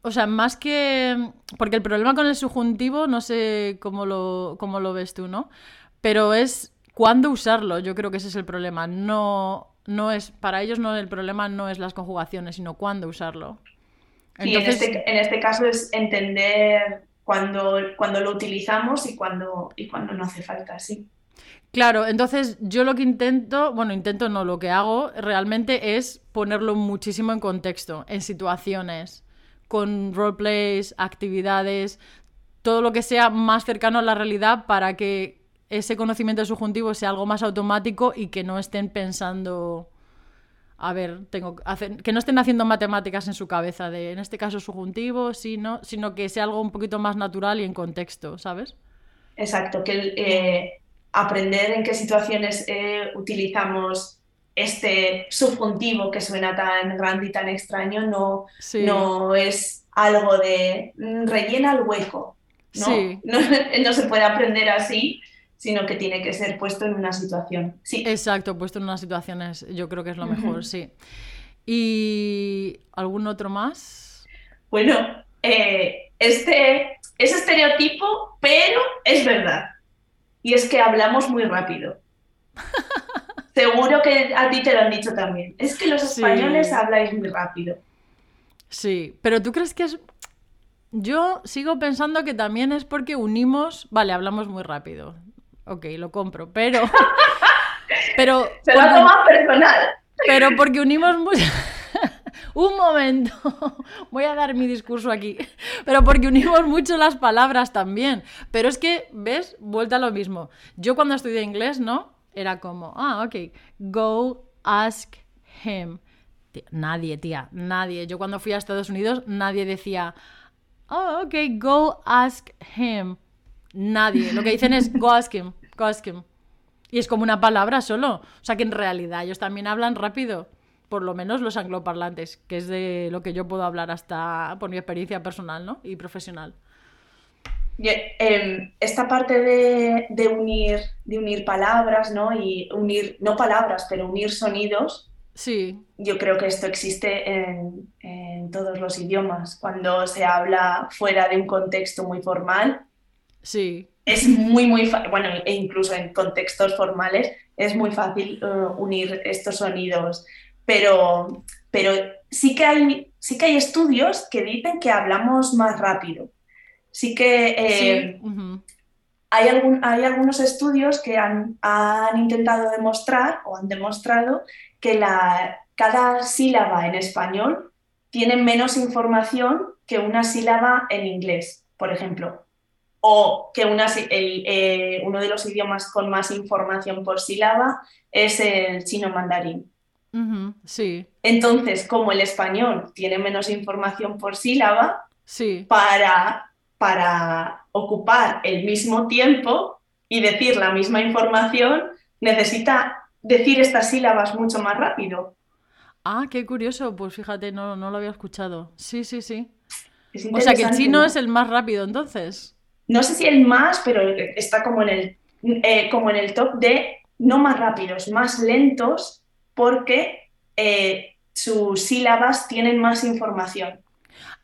o sea, más que. Porque el problema con el subjuntivo, no sé cómo lo, cómo lo ves tú, ¿no? Pero es cuándo usarlo. Yo creo que ese es el problema. No, no es. Para ellos no el problema no es las conjugaciones, sino cuándo usarlo. Sí, en, este, en este caso es entender cuándo, cuando lo utilizamos y cuándo, y cuando no hace falta, sí. Claro, entonces yo lo que intento, bueno, intento no, lo que hago realmente es ponerlo muchísimo en contexto, en situaciones con roleplays, actividades, todo lo que sea más cercano a la realidad para que ese conocimiento subjuntivo sea algo más automático y que no estén pensando, a ver, tengo que no estén haciendo matemáticas en su cabeza de, en este caso subjuntivo, sí, no, sino que sea algo un poquito más natural y en contexto, ¿sabes? Exacto, que eh, aprender en qué situaciones eh, utilizamos este subjuntivo que suena tan grande y tan extraño no, no es algo de mm, rellena el hueco. ¿no? ¿no? se puede aprender así, sino que tiene que ser puesto en una situación. Sí. Exacto, puesto en unas situaciones, yo creo que es lo mejor, sí. ¿Y algún otro más? Bueno, eh, este es estereotipo, pero es verdad. Y es que hablamos muy rápido. Seguro que a ti te lo han dicho también. Es que los españoles habláis muy rápido. Sí, pero tú crees que es... Yo sigo pensando que también es porque unimos... Vale, hablamos muy rápido. Ok, lo compro, pero... pero Se lo toma personal. Pero porque unimos mucho... Un momento, voy a dar mi discurso aquí, pero porque unimos mucho las palabras también. Pero es que, ¿ves? Vuelta a lo mismo. Yo cuando estudié inglés, ¿no? Era como, ah, ok, go ask him. nadie, tía, nadie. Yo cuando fui a Estados Unidos, nadie decía, oh, ok, go ask him. Nadie. Lo que dicen es, go ask him, go ask him. Y es como una palabra solo. O sea que en realidad ellos también hablan rápido. Por lo menos los angloparlantes, que es de lo que yo puedo hablar hasta por mi experiencia personal ¿no? y profesional. Em, esta parte de, unir, de unir palabras, ¿no? Y unir, no palabras, pero unir sonidos. Sí. Yo creo que esto existe en, todos los idiomas. Cuando se habla fuera de un contexto muy formal. Sí. Es muy, muy fácil, bueno, e incluso en contextos formales es muy fácil eh, unir estos sonidos. Pero, pero sí, que hay, sí que hay estudios que dicen que hablamos más rápido sí que eh, hay, algún, hay algunos estudios que han, han, intentado demostrar o han demostrado que la, cada sílaba en español tiene menos información que una sílaba en inglés, por ejemplo, o que una, eh, uno de los idiomas con más información por sílaba es el chino mandarín. sí. Entonces, como el español tiene menos información por sílaba, sí. para, para ocupar el mismo tiempo y decir la misma información, necesita decir estas sílabas mucho más rápido. Ah, qué curioso. Pues fíjate, no, no lo había escuchado. Sí, sí, sí. O sea que el chino es el más rápido entonces. No sé si el más, pero está como en el, eh, como en el top de no más rápidos, más lentos, porque eh, sus sílabas tienen más información.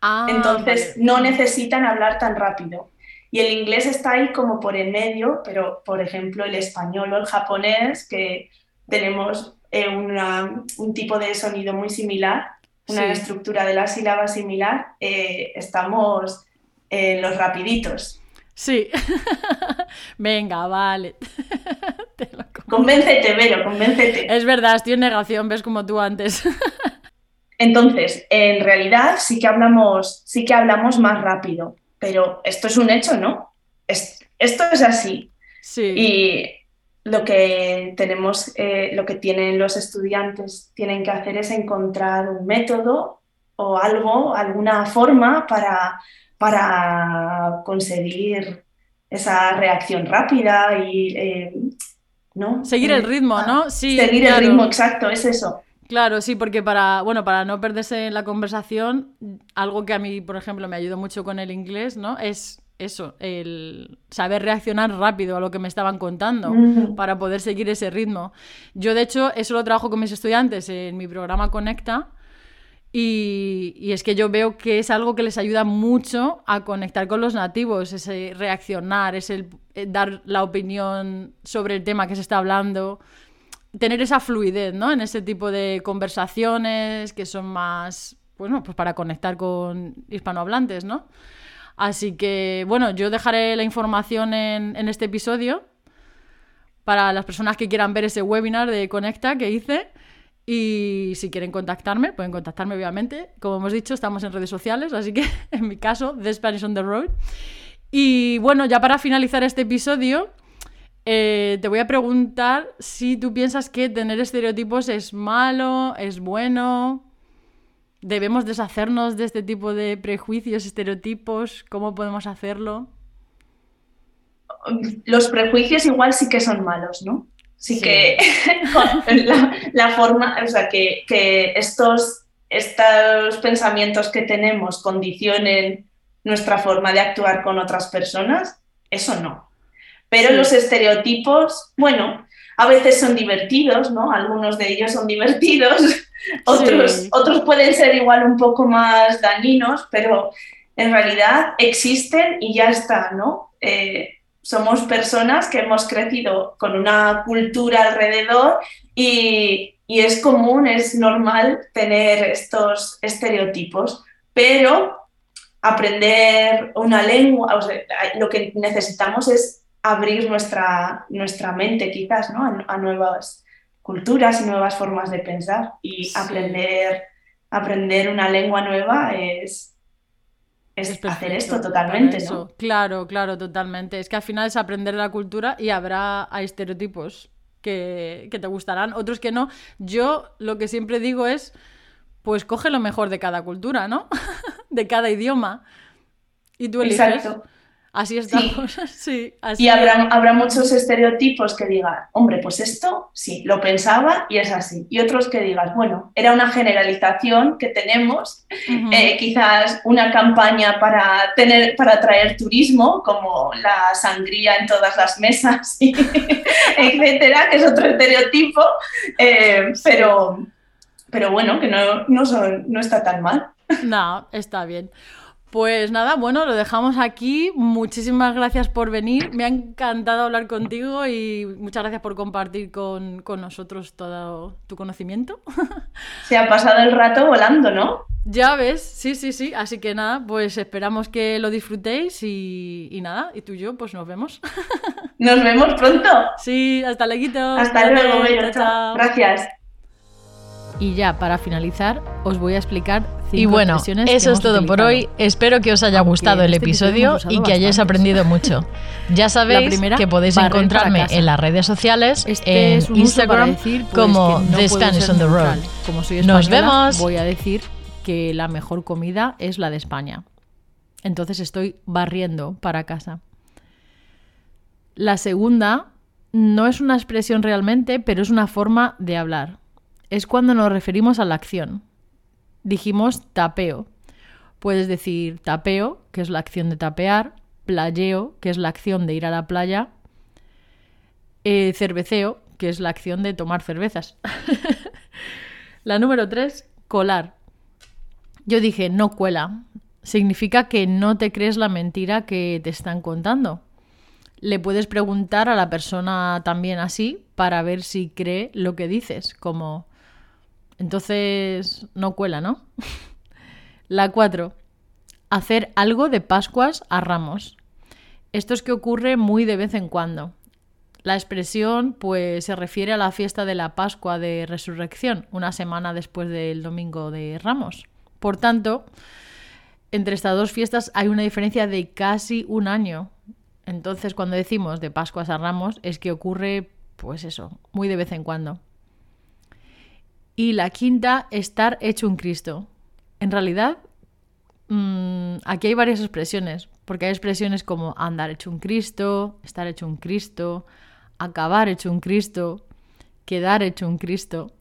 Ah, entonces no necesitan hablar tan rápido. Y el inglés está ahí como por en medio, pero por ejemplo el español o el japonés, que tenemos eh, un tipo de sonido muy similar, una estructura de la sílaba similar, eh, estamos en los rapiditos. Sí. Venga, vale. convéncete, Vero, convéncete. Es verdad, estoy en negación, ves como tú antes. Entonces, en realidad sí que hablamos, sí que hablamos más rápido, pero esto es un hecho, ¿no? esto es así. Sí. Y lo que tenemos, eh, lo que tienen los estudiantes tienen que hacer es encontrar un método o algo, alguna forma para, para conseguir esa reacción rápida y eh, ¿no? Seguir el ritmo, ¿no? Sí, seguir el ritmo, exacto, es eso. Claro, sí, porque para, bueno, para no perderse en la conversación, algo que a mí, por ejemplo, me ayudó mucho con el inglés, ¿no? Es eso, el saber reaccionar rápido a lo que me estaban contando mm. para poder seguir ese ritmo. Yo, de hecho, eso lo trabajo con mis estudiantes en mi programa Conecta. Y, es que yo veo que es algo que les ayuda mucho a conectar con los nativos, ese reaccionar, es el eh, dar la opinión sobre el tema que se está hablando, tener esa fluidez, ¿no? En ese tipo de conversaciones que son más, bueno, pues para conectar con hispanohablantes, ¿no? Así que, bueno, yo dejaré la información en, este episodio para las personas que quieran ver ese webinar de Conecta que hice. Y si quieren contactarme, pueden contactarme obviamente. Como hemos dicho, estamos en redes sociales, así que en mi caso, The Spanish on the Road. Y bueno, ya para finalizar este episodio, eh, te voy a preguntar si tú piensas que tener estereotipos es malo, es bueno debemos deshacernos de este tipo de prejuicios, estereotipos, ¿cómo podemos hacerlo? Los prejuicios igual sí que son malos, ¿no? Sí, que la, forma, o sea, que, estos, estos pensamientos que tenemos condicionen nuestra forma de actuar con otras personas, eso no. Pero los estereotipos, bueno, a veces son divertidos, ¿no? Algunos de ellos son divertidos, otros, otros pueden ser igual un poco más dañinos, pero en realidad existen y ya está, ¿no? Eh, somos personas que hemos crecido con una cultura alrededor y, y, es común, es normal tener estos estereotipos, pero aprender una lengua, lo que necesitamos es abrir nuestra, nuestra mente quizás ¿no? a, nuevas culturas y nuevas formas de pensar y aprender, aprender una lengua nueva es, es, hacer esto totalmente, ¿no? Claro, claro, totalmente. Es que al final es aprender la cultura y habrá estereotipos que, que, te gustarán, otros que no. Yo lo que siempre digo es, pues coge lo mejor de cada cultura, ¿no? de cada idioma. Y tú eliges. Exacto. Así estamos, sí. así y habrá, habrá muchos estereotipos que digan, hombre, pues esto sí, lo pensaba y es así. Y otros que digan, bueno, era una generalización que tenemos, eh, quizás una campaña para, tener, para atraer turismo, como la sangría en todas las mesas, etcétera, que es otro estereotipo, eh, pero, pero bueno, que no, no, son, no está tan mal. No, está bien. Pues nada, bueno, lo dejamos aquí. Muchísimas gracias por venir. Me ha encantado hablar contigo y muchas gracias por compartir con, nosotros todo tu conocimiento. Se ha pasado el rato volando, ¿no? Ya ves, sí, sí, sí. Así que nada, pues esperamos que lo disfrutéis y, y nada, y tú y yo, pues nos vemos. Nos vemos pronto. Sí, hasta luego. Hasta luego, Bello. Chao. Gracias. Y ya, para finalizar, os voy a explicar cinco Y bueno, que eso es hemos todo por hoy. Espero que os haya Aunque gustado el este episodio y que hayáis aprendido mucho. Ya sabéis primera, que podéis encontrarme en las redes sociales, Este en Instagram decir, pues, como no The Spanish on the Road. neutral. Como soy Nos vemos. Voy a decir que la mejor comida es la de España. Entonces estoy barriendo para casa. La segunda no es una expresión realmente, pero es una forma de hablar. Es cuando nos referimos a la acción. Dijimos tapeo. Puedes decir tapeo, que es la acción de tapear, playeo, que es la acción de ir a la playa, eh, cerveceo, que es la acción de tomar cervezas. la número tres, colar. Yo dije, no cuela. Significa que no te crees la mentira que te están contando. Le puedes preguntar a la persona también así para ver si cree lo que dices, como, entonces no cuela, ¿no? la cuatro, hacer algo de Pascuas a Ramos. Esto es que ocurre muy de vez en cuando. La expresión pues se refiere a la fiesta de la Pascua de Resurrección, una semana después del Domingo de Ramos. Por tanto, entre estas dos fiestas hay una diferencia de casi un año. Entonces, cuando decimos de Pascuas a Ramos, es que ocurre, pues eso, muy de vez en cuando. Y la quinta, estar hecho un Cristo. En realidad, mmm, aquí hay varias expresiones, porque hay expresiones como andar hecho un Cristo, estar hecho un Cristo, acabar hecho un Cristo, quedar hecho un Cristo.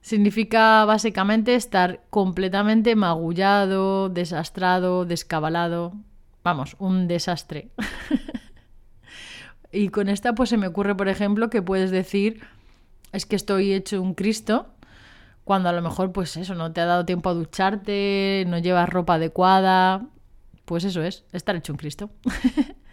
Significa básicamente estar completamente magullado, desastrado, descabalado. Vamos, un desastre. y con esta pues se me ocurre, por ejemplo, que puedes decir es que estoy hecho un Cristo cuando a lo mejor pues eso, no te ha dado tiempo a ducharte, no llevas ropa adecuada. Pues eso es, estar hecho un Cristo.